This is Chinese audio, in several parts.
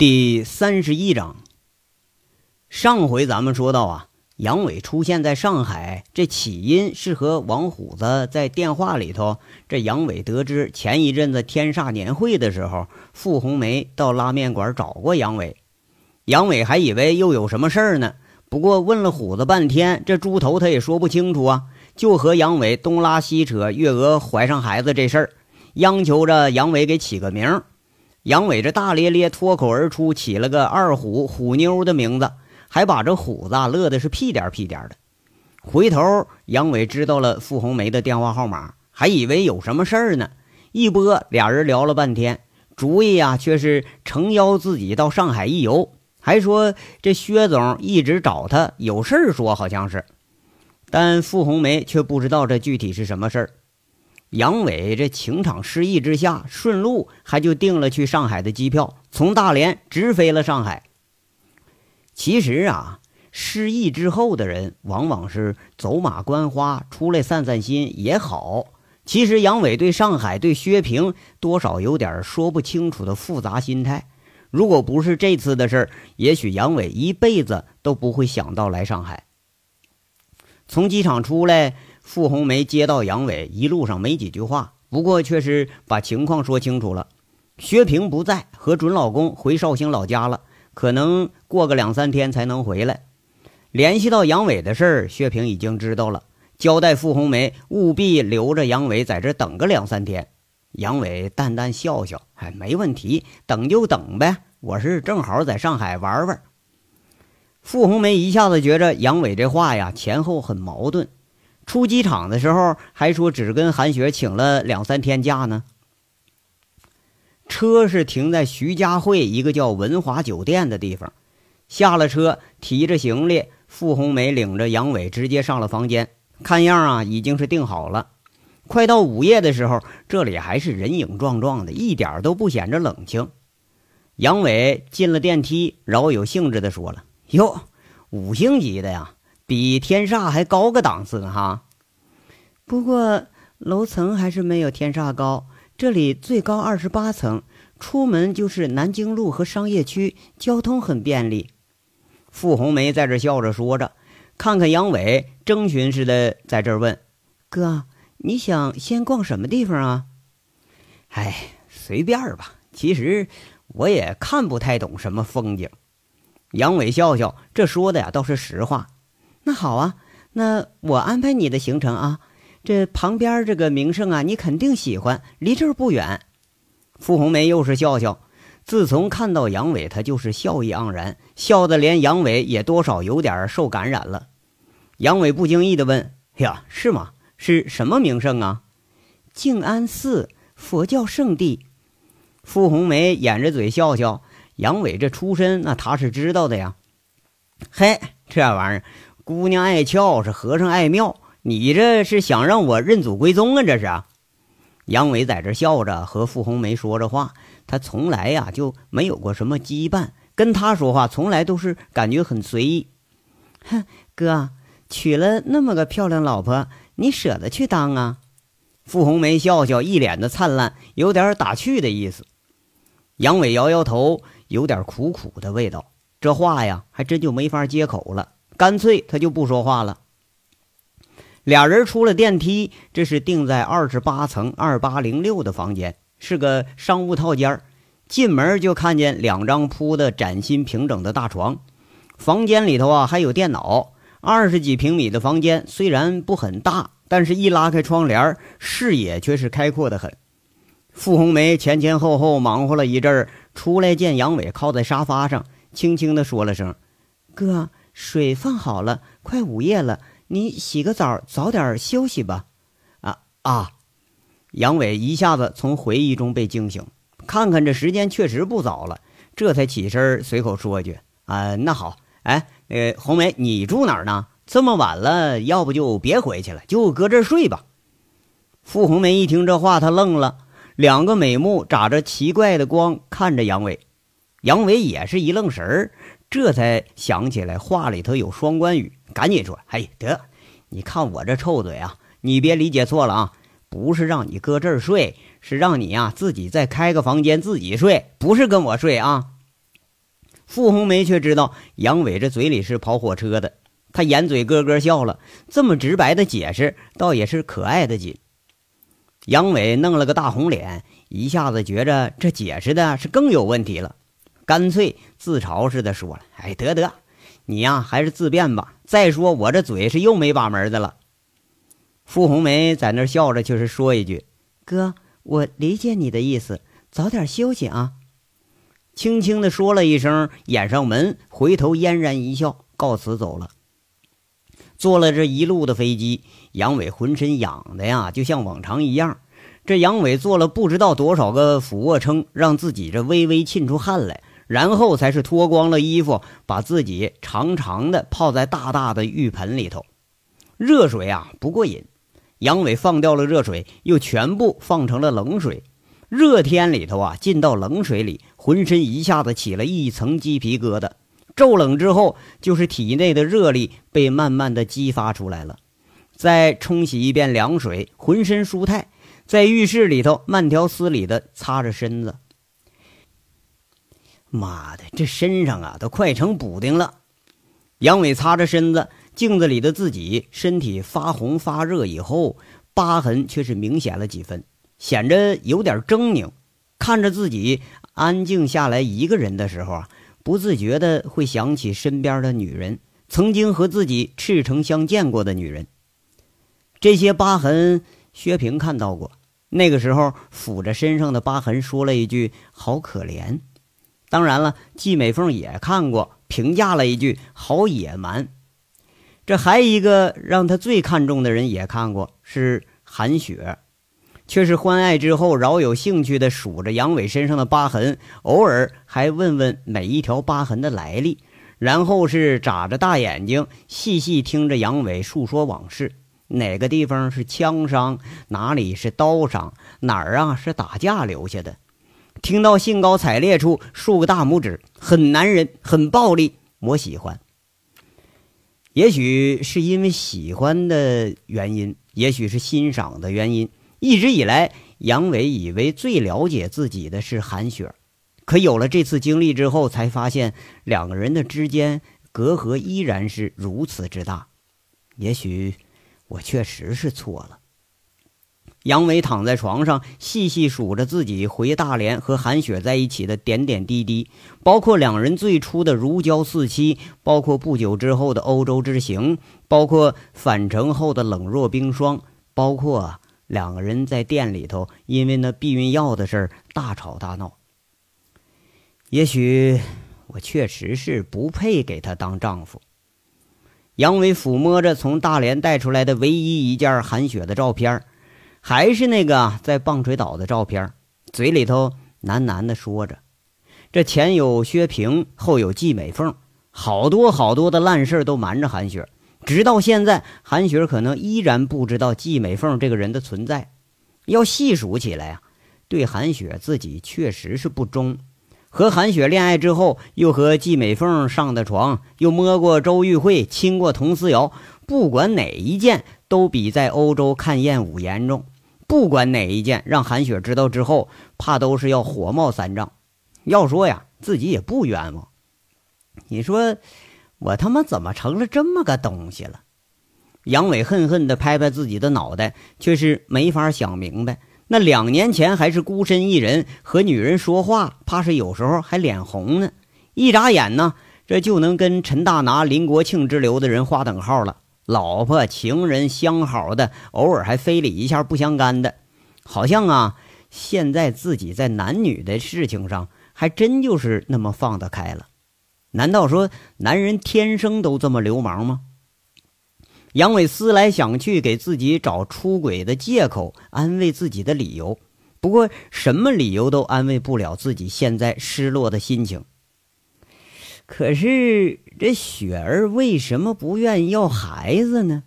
第三十一章。上回咱们说到啊，杨伟出现在上海，这起因是和王虎子在电话里头。这杨伟得知前一阵子天煞年会的时候，傅红梅到拉面馆找过杨伟，杨伟还以为又有什么事儿呢。不过问了虎子半天，这猪头他也说不清楚啊，就和杨伟东拉西扯月娥怀上孩子这事儿，央求着杨伟给起个名儿。杨伟这大咧咧脱口而出，起了个二虎虎妞的名字，还把这虎子乐的是屁颠屁颠的。回头杨伟知道了傅红梅的电话号码，还以为有什么事儿呢。一拨，俩人聊了半天，主意呀却是诚邀自己到上海一游，还说这薛总一直找他有事儿说，好像是。但傅红梅却不知道这具体是什么事儿。杨伟这情场失意之下，顺路还就订了去上海的机票，从大连直飞了上海。其实啊，失意之后的人往往是走马观花，出来散散心也好。其实杨伟对上海、对薛平多少有点说不清楚的复杂心态。如果不是这次的事儿，也许杨伟一辈子都不会想到来上海。从机场出来。傅红梅接到杨伟，一路上没几句话，不过却是把情况说清楚了。薛平不在，和准老公回绍兴老家了，可能过个两三天才能回来。联系到杨伟的事儿，薛平已经知道了，交代傅红梅务必留着杨伟在这等个两三天。杨伟淡淡笑笑：“哎，没问题，等就等呗，我是正好在上海玩玩。”傅红梅一下子觉着杨伟这话呀，前后很矛盾。出机场的时候还说只跟韩雪请了两三天假呢。车是停在徐家汇一个叫文华酒店的地方，下了车，提着行李，傅红梅领着杨伟直接上了房间。看样啊，已经是订好了。快到午夜的时候，这里还是人影幢幢的，一点都不显着冷清。杨伟进了电梯，饶有兴致地说了：“哟，五星级的呀。”比天煞还高个档次呢，哈。不过楼层还是没有天煞高，这里最高二十八层，出门就是南京路和商业区，交通很便利。傅红梅在这笑着说着，看看杨伟，征询似的在这问：“哥，你想先逛什么地方啊？”“哎，随便吧。其实我也看不太懂什么风景。”杨伟笑笑，这说的呀倒是实话。那好啊，那我安排你的行程啊。这旁边这个名胜啊，你肯定喜欢，离这儿不远。傅红梅又是笑笑。自从看到杨伟，她就是笑意盎然，笑得连杨伟也多少有点受感染了。杨伟不经意地问：“呀，是吗？是什么名胜啊？”静安寺，佛教圣地。傅红梅掩着嘴笑笑。杨伟这出身，那他是知道的呀。嘿，这玩意儿。姑娘爱俏是和尚爱庙，你这是想让我认祖归宗啊？这是啊！杨伟在这笑着和傅红梅说着话，他从来呀就没有过什么羁绊，跟他说话从来都是感觉很随意。哼，哥娶了那么个漂亮老婆，你舍得去当啊？傅红梅笑笑，一脸的灿烂，有点打趣的意思。杨伟摇摇头，有点苦苦的味道，这话呀还真就没法接口了。干脆他就不说话了。俩人出了电梯，这是定在二十八层二八零六的房间，是个商务套间进门就看见两张铺的崭新平整的大床，房间里头啊还有电脑。二十几平米的房间虽然不很大，但是一拉开窗帘，视野却是开阔的很。傅红梅前前后后忙活了一阵儿，出来见杨伟靠在沙发上，轻轻地说了声：“哥。”水放好了，快午夜了，你洗个澡，早点休息吧。啊啊！杨伟一下子从回忆中被惊醒，看看这时间确实不早了，这才起身随口说句：“啊，那好，哎，那个红梅，你住哪儿呢？这么晚了，要不就别回去了，就搁这儿睡吧。”傅红梅一听这话，她愣了，两个美目眨着奇怪的光看着杨伟，杨伟也是一愣神儿。这才想起来话里头有双关语，赶紧说：“哎，得，你看我这臭嘴啊，你别理解错了啊，不是让你搁这儿睡，是让你啊自己再开个房间自己睡，不是跟我睡啊。”傅红梅却知道杨伟这嘴里是跑火车的，他掩嘴咯咯笑了。这么直白的解释，倒也是可爱的紧。杨伟弄了个大红脸，一下子觉着这解释的是更有问题了，干脆自嘲似的说了：“哎，得得，你呀还是自便吧。再说我这嘴是又没把门的了。”傅红梅在那笑着，却是说一句：“哥，我理解你的意思，早点休息啊。”轻轻的说了一声，掩上门，回头嫣然一笑，告辞走了。坐了这一路的飞机，杨伟浑身痒的呀，就像往常一样。这杨伟做了不知道多少个俯卧撑，让自己这微微沁出汗来，然后才是脱光了衣服，把自己长长的泡在大大的浴盆里头。热水啊不过瘾，杨伟放掉了热水，又全部放成了冷水。热天里头啊，进到冷水里，浑身一下子起了一层鸡皮疙瘩。骤冷之后，就是体内的热力被慢慢的激发出来了。再冲洗一遍凉水，浑身舒泰。在浴室里头，慢条斯理的擦着身子。妈的，这身上啊，都快成补丁了。杨伟擦着身子，镜子里的自己身体发红发热以后，疤痕却是明显了几分。显着有点狰狞，看着自己安静下来一个人的时候啊，不自觉的会想起身边的女人，曾经和自己赤诚相见过的女人。这些疤痕，薛平看到过，那个时候抚着身上的疤痕，说了一句“好可怜”。当然了，季美凤也看过，评价了一句“好野蛮”。这还一个让他最看重的人也看过，是韩雪。却是欢爱之后，饶有兴趣地数着杨伟身上的疤痕，偶尔还问问每一条疤痕的来历，然后是眨着大眼睛，细细听着杨伟述说往事：哪个地方是枪伤，哪里是刀伤，哪儿啊是打架留下的。听到兴高采烈处，竖个大拇指，很男人，很暴力，我喜欢。也许是因为喜欢的原因，也许是欣赏的原因。一直以来，杨伟以为最了解自己的是韩雪，可有了这次经历之后，才发现两个人的之间隔阂依然是如此之大。也许我确实是错了。杨伟躺在床上，细细数着自己回大连和韩雪在一起的点点滴滴，包括两人最初的如胶似漆，包括不久之后的欧洲之行，包括返程后的冷若冰霜，包括……两个人在店里头，因为那避孕药的事儿大吵大闹。也许我确实是不配给他当丈夫。杨伟抚摸着从大连带出来的唯一一件韩雪的照片，还是那个在棒槌岛的照片，嘴里头喃喃的说着：“这前有薛平，后有季美凤，好多好多的烂事都瞒着韩雪。”直到现在，韩雪可能依然不知道季美凤这个人的存在。要细数起来啊，对韩雪自己确实是不忠。和韩雪恋爱之后，又和季美凤上的床，又摸过周玉慧，亲过佟思瑶。不管哪一件，都比在欧洲看艳舞严重。不管哪一件，让韩雪知道之后，怕都是要火冒三丈。要说呀，自己也不冤枉。你说。我他妈怎么成了这么个东西了？杨伟恨恨地拍拍自己的脑袋，却是没法想明白。那两年前还是孤身一人和女人说话，怕是有时候还脸红呢。一眨眼呢，这就能跟陈大拿、林国庆之流的人划等号了。老婆、情人相好的，偶尔还非礼一下不相干的，好像啊，现在自己在男女的事情上，还真就是那么放得开了。难道说男人天生都这么流氓吗？杨伟思来想去，给自己找出轨的借口，安慰自己的理由。不过，什么理由都安慰不了自己现在失落的心情。可是，这雪儿为什么不愿意要孩子呢？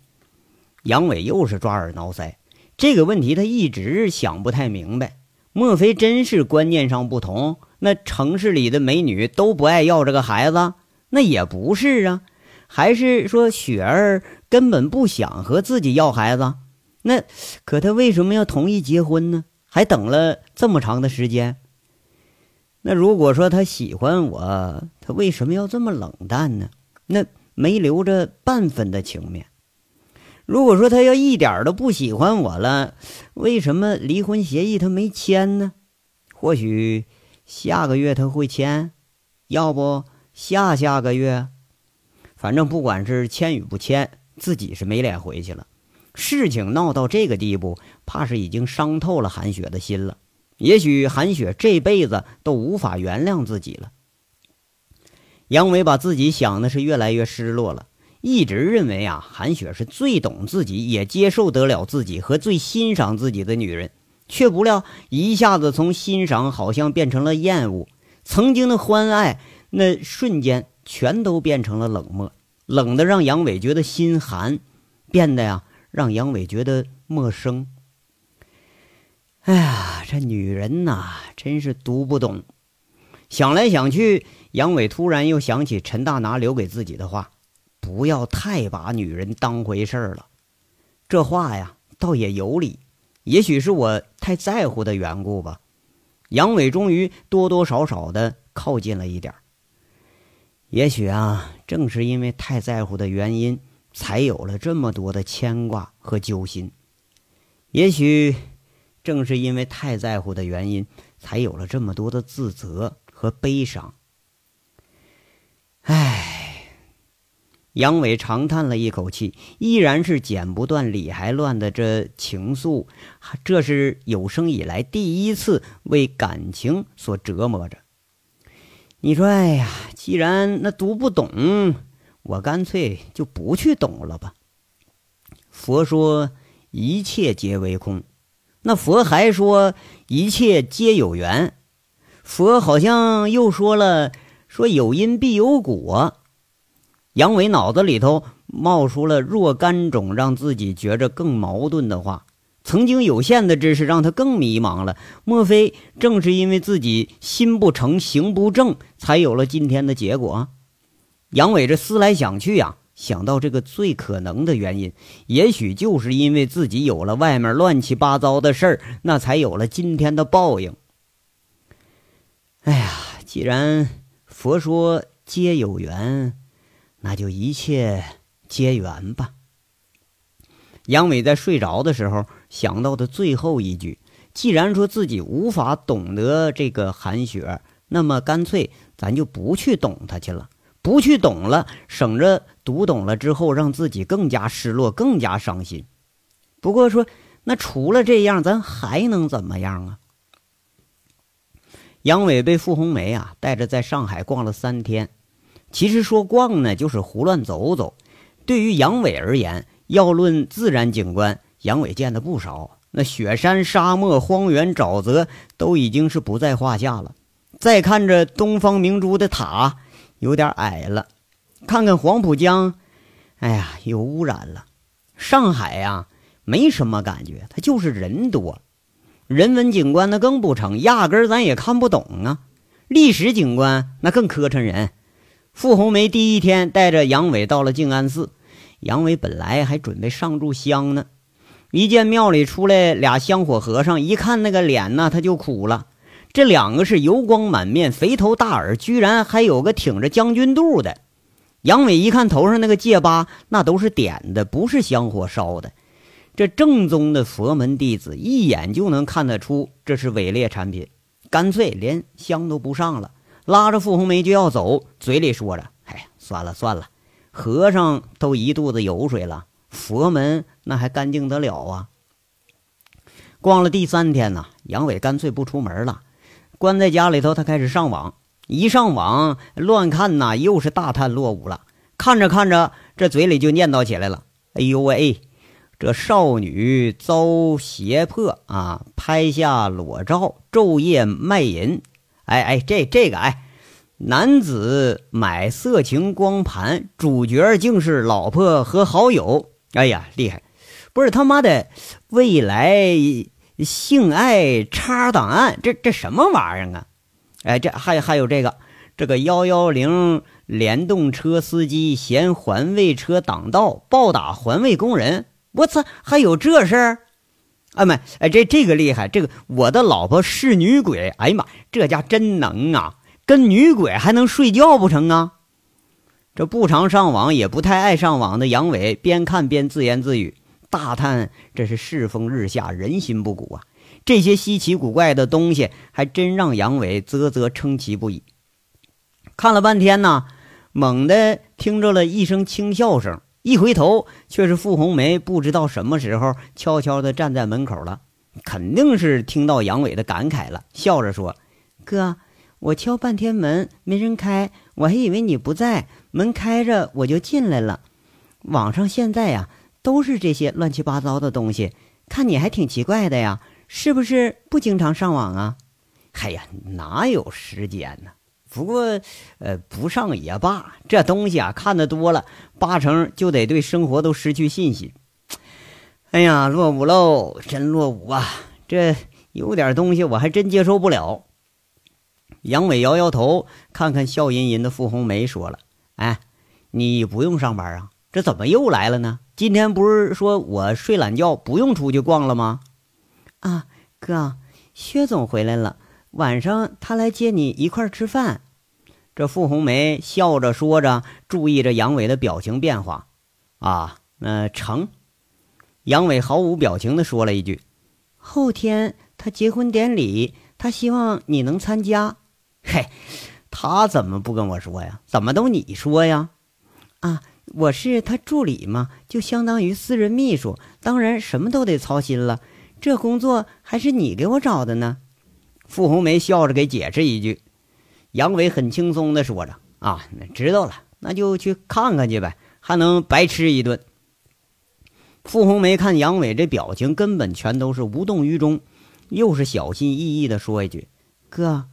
杨伟又是抓耳挠腮，这个问题他一直想不太明白。莫非真是观念上不同？那城市里的美女都不爱要这个孩子，那也不是啊，还是说雪儿根本不想和自己要孩子？那可她为什么要同意结婚呢？还等了这么长的时间？那如果说他喜欢我，他为什么要这么冷淡呢？那没留着半分的情面。如果说他要一点都不喜欢我了，为什么离婚协议他没签呢？或许下个月他会签，要不下下个月，反正不管是签与不签，自己是没脸回去了。事情闹到这个地步，怕是已经伤透了韩雪的心了。也许韩雪这辈子都无法原谅自己了。杨伟把自己想的是越来越失落了。一直认为啊，韩雪是最懂自己，也接受得了自己和最欣赏自己的女人，却不料一下子从欣赏好像变成了厌恶，曾经的欢爱那瞬间全都变成了冷漠，冷的让杨伟觉得心寒，变得呀让杨伟觉得陌生。哎呀，这女人呐，真是读不懂。想来想去，杨伟突然又想起陈大拿留给自己的话。不要太把女人当回事儿了，这话呀倒也有理。也许是我太在乎的缘故吧。杨伟终于多多少少的靠近了一点。也许啊，正是因为太在乎的原因，才有了这么多的牵挂和揪心。也许正是因为太在乎的原因，才有了这么多的自责和悲伤。唉。杨伟长叹了一口气，依然是剪不断、理还乱的这情愫，这是有生以来第一次为感情所折磨着。你说，哎呀，既然那读不懂，我干脆就不去懂了吧。佛说一切皆为空，那佛还说一切皆有缘，佛好像又说了，说有因必有果。杨伟脑子里头冒出了若干种让自己觉着更矛盾的话。曾经有限的知识让他更迷茫了。莫非正是因为自己心不诚、行不正，才有了今天的结果？杨伟这思来想去呀，想到这个最可能的原因，也许就是因为自己有了外面乱七八糟的事儿，那才有了今天的报应。哎呀，既然佛说皆有缘。那就一切皆缘吧。杨伟在睡着的时候想到的最后一句：既然说自己无法懂得这个韩雪，那么干脆咱就不去懂她去了，不去懂了，省着读懂了之后让自己更加失落、更加伤心。不过说，那除了这样，咱还能怎么样啊？杨伟被傅红梅啊带着在上海逛了三天。其实说逛呢，就是胡乱走走。对于杨伟而言，要论自然景观，杨伟见的不少。那雪山、沙漠、荒原、沼泽都已经是不在话下了。再看着东方明珠的塔，有点矮了。看看黄浦江，哎呀，有污染了。上海呀，没什么感觉，它就是人多。人文景观那更不成，压根咱也看不懂啊。历史景观那更磕碜人。傅红梅第一天带着杨伟到了静安寺，杨伟本来还准备上炷香呢，一见庙里出来俩香火和尚，一看那个脸呢，他就苦了。这两个是油光满面、肥头大耳，居然还有个挺着将军肚的。杨伟一看头上那个戒疤，那都是点的，不是香火烧的。这正宗的佛门弟子一眼就能看得出这是伪劣产品，干脆连香都不上了。拉着傅红梅就要走，嘴里说着：“哎，算了算了，和尚都一肚子油水了，佛门那还干净得了啊？”逛了第三天呢，杨伟干脆不出门了，关在家里头。他开始上网，一上网乱看呐，又是大叹落伍了。看着看着，这嘴里就念叨起来了：“哎呦喂，这少女遭胁迫啊，拍下裸照，昼夜卖淫。”哎哎，这这个哎，男子买色情光盘，主角竟是老婆和好友。哎呀，厉害！不是他妈的未来性爱叉档案，这这什么玩意儿啊？哎，这还还有这个这个幺幺零联动车司机嫌环卫车挡道，暴打环卫工人。我操，还有这事儿！啊，没，哎，这这个厉害，这个我的老婆是女鬼，哎呀妈，这家真能啊，跟女鬼还能睡觉不成啊？这不常上网，也不太爱上网的杨伟，边看边自言自语，大叹这是世风日下，人心不古啊！这些稀奇古怪的东西，还真让杨伟啧啧称奇不已。看了半天呢，猛地听着了一声轻笑声。一回头，却是傅红梅不知道什么时候悄悄地站在门口了，肯定是听到杨伟的感慨了，笑着说：“哥，我敲半天门没人开，我还以为你不在，门开着我就进来了。网上现在呀都是这些乱七八糟的东西，看你还挺奇怪的呀，是不是不经常上网啊？”“哎呀，哪有时间呢？”不过，呃，不上也罢。这东西啊，看得多了，八成就得对生活都失去信心。哎呀，落伍喽，真落伍啊！这有点东西，我还真接受不了。杨伟摇摇头，看看笑吟吟的傅红梅，说了：“哎，你不用上班啊？这怎么又来了呢？今天不是说我睡懒觉，不用出去逛了吗？”啊，哥，薛总回来了，晚上他来接你一块吃饭。这傅红梅笑着说着，注意着杨伟的表情变化。啊，那成。杨伟毫无表情地说了一句：“后天他结婚典礼，他希望你能参加。”嘿，他怎么不跟我说呀？怎么都你说呀？啊，我是他助理嘛，就相当于私人秘书，当然什么都得操心了。这工作还是你给我找的呢。傅红梅笑着给解释一句。杨伟很轻松地说着：“啊，那知道了，那就去看看去呗，还能白吃一顿。”傅红梅看杨伟这表情，根本全都是无动于衷，又是小心翼翼地说一句：“哥，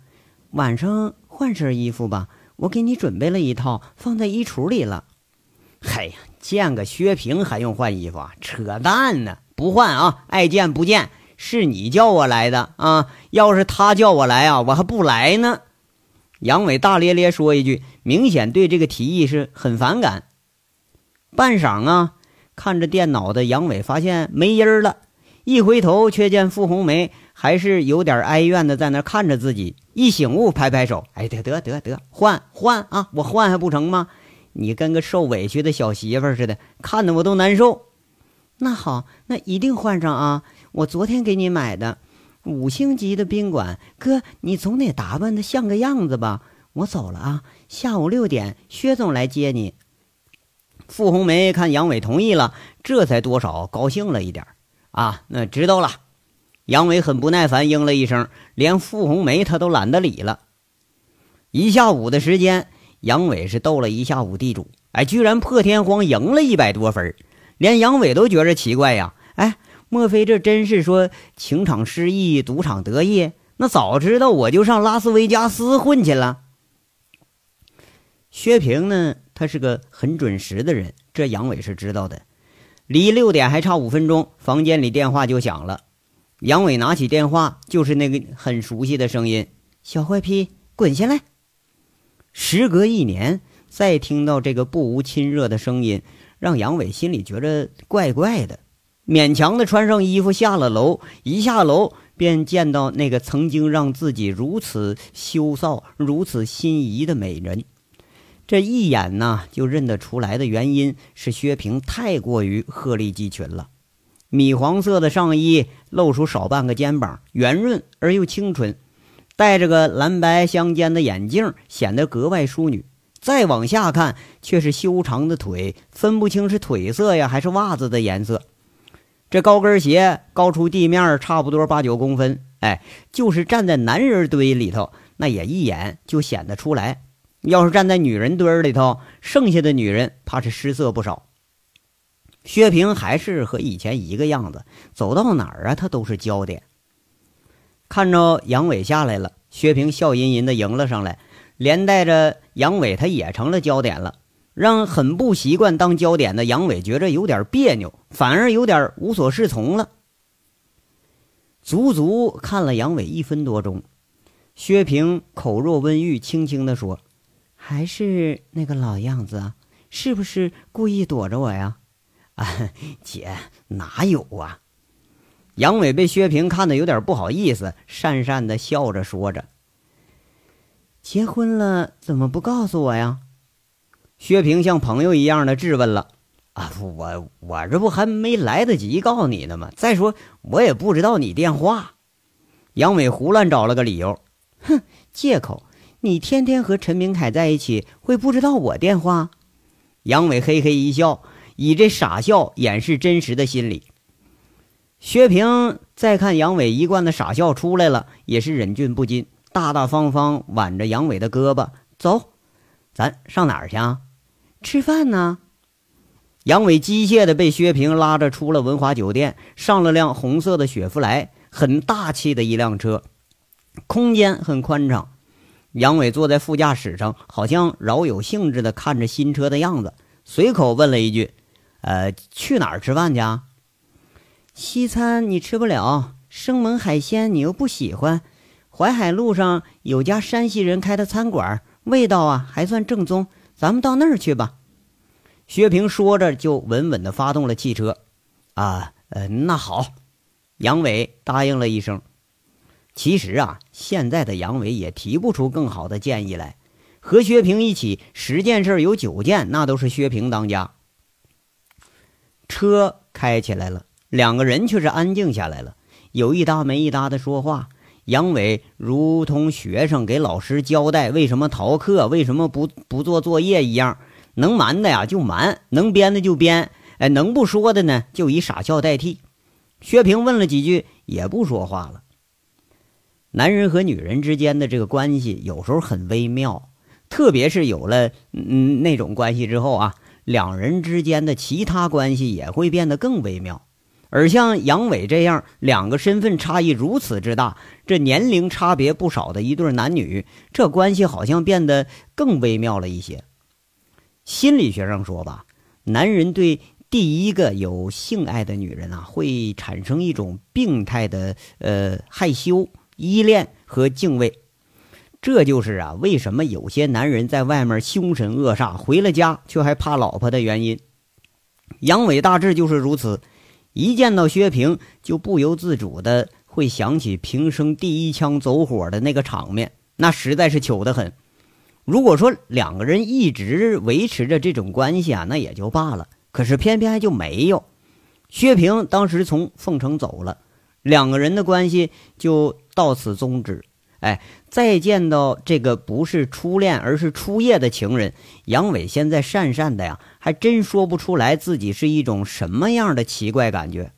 晚上换身衣服吧，我给你准备了一套，放在衣橱里了。”“嗨呀，见个薛平还用换衣服啊？扯淡呢！不换啊，爱见不见。是你叫我来的啊，要是他叫我来啊，我还不来呢。”杨伟大咧咧说一句，明显对这个提议是很反感。半晌啊，看着电脑的杨伟发现没音儿了，一回头却见傅红梅还是有点哀怨的在那看着自己。一醒悟，拍拍手：“哎，得得得得，换换啊，我换还不成吗？你跟个受委屈的小媳妇似的，看得我都难受。那好，那一定换上啊，我昨天给你买的。”五星级的宾馆，哥，你总得打扮的像个样子吧？我走了啊，下午六点，薛总来接你。傅红梅看杨伟同意了，这才多少高兴了一点啊。那知道了。杨伟很不耐烦，应了一声，连傅红梅他都懒得理了。一下午的时间，杨伟是斗了一下午地主，哎，居然破天荒赢了一百多分，连杨伟都觉着奇怪呀，哎。莫非这真是说情场失意，赌场得意？那早知道我就上拉斯维加斯混去了。薛平呢，他是个很准时的人，这杨伟是知道的。离六点还差五分钟，房间里电话就响了。杨伟拿起电话，就是那个很熟悉的声音：“小坏批，滚下来！”时隔一年，再听到这个不无亲热的声音，让杨伟心里觉着怪怪的。勉强的穿上衣服，下了楼。一下楼，便见到那个曾经让自己如此羞臊、如此心仪的美人。这一眼呢，就认得出来的原因是薛平太过于鹤立鸡群了。米黄色的上衣露出少半个肩膀，圆润而又清纯，戴着个蓝白相间的眼镜，显得格外淑女。再往下看，却是修长的腿，分不清是腿色呀，还是袜子的颜色。这高跟鞋高出地面差不多八九公分，哎，就是站在男人堆里头，那也一眼就显得出来。要是站在女人堆里头，剩下的女人怕是失色不少。薛平还是和以前一个样子，走到哪儿啊，他都是焦点。看着杨伟下来了，薛平笑吟吟的迎了上来，连带着杨伟他也成了焦点了。让很不习惯当焦点的杨伟觉着有点别扭，反而有点无所适从了。足足看了杨伟一分多钟，薛平口若温玉，轻轻地说：“还是那个老样子啊，是不是故意躲着我呀？” 啊，姐哪有啊？杨伟被薛平看得有点不好意思，讪讪的笑着说着：“结婚了怎么不告诉我呀？”薛平像朋友一样的质问了：“啊，我我这不还没来得及告诉你呢吗？再说我也不知道你电话。”杨伟胡乱找了个理由：“哼，借口！你天天和陈明凯在一起，会不知道我电话？”杨伟嘿嘿一笑，以这傻笑掩饰真实的心理。薛平再看杨伟一贯的傻笑出来了，也是忍俊不禁，大大方方挽着杨伟的胳膊走：“咱上哪儿去啊？吃饭呢。”杨伟机械的被薛平拉着出了文华酒店，上了辆红色的雪佛兰，很大气的一辆车，空间很宽敞。杨伟坐在副驾驶上，好像饶有兴致的看着新车的样子，随口问了一句：“呃，去哪儿吃饭去？”啊？”西餐你吃不了，生猛海鲜你又不喜欢。淮海路上有家山西人开的餐馆，味道啊还算正宗，咱们到那儿去吧。薛平说着就稳稳地发动了汽车。啊，呃，那好，杨伟答应了一声。其实啊，现在的杨伟也提不出更好的建议来。和薛平一起十件事有九件，那都是薛平当家。车开起来了。两个人却是安静下来了，有一搭没一搭的说话。杨伟如同学生给老师交代为什么逃课、为什么不不做作业一样，能瞒的呀就瞒，能编的就编，哎，能不说的呢就以傻笑代替。薛平问了几句，也不说话了。男人和女人之间的这个关系有时候很微妙，特别是有了嗯那种关系之后啊，两人之间的其他关系也会变得更微妙。而像杨伟这样两个身份差异如此之大，这年龄差别不少的一对男女，这关系好像变得更微妙了一些。心理学上说吧，男人对第一个有性爱的女人啊，会产生一种病态的呃害羞、依恋和敬畏。这就是啊，为什么有些男人在外面凶神恶煞，回了家却还怕老婆的原因。杨伟大致就是如此。一见到薛平，就不由自主的会想起平生第一枪走火的那个场面，那实在是糗得很。如果说两个人一直维持着这种关系啊，那也就罢了。可是偏偏就没有。薛平当时从凤城走了，两个人的关系就到此终止。哎，再见到这个不是初恋，而是初夜的情人杨伟，现在讪讪的呀，还真说不出来自己是一种什么样的奇怪感觉。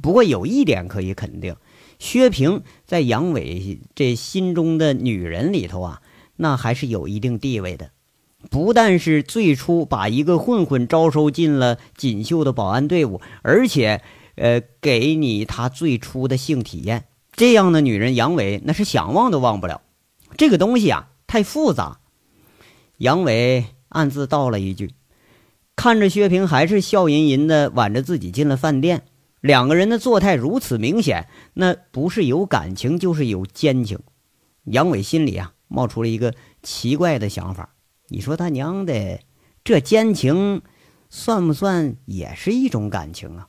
不过有一点可以肯定，薛平在杨伟这心中的女人里头啊，那还是有一定地位的。不但是最初把一个混混招收进了锦绣的保安队伍，而且，呃，给你他最初的性体验。这样的女人，杨伟那是想忘都忘不了。这个东西啊，太复杂。杨伟暗自道了一句，看着薛平还是笑吟吟的挽着自己进了饭店。两个人的作态如此明显，那不是有感情，就是有奸情。杨伟心里啊，冒出了一个奇怪的想法：你说他娘的，这奸情算不算也是一种感情啊？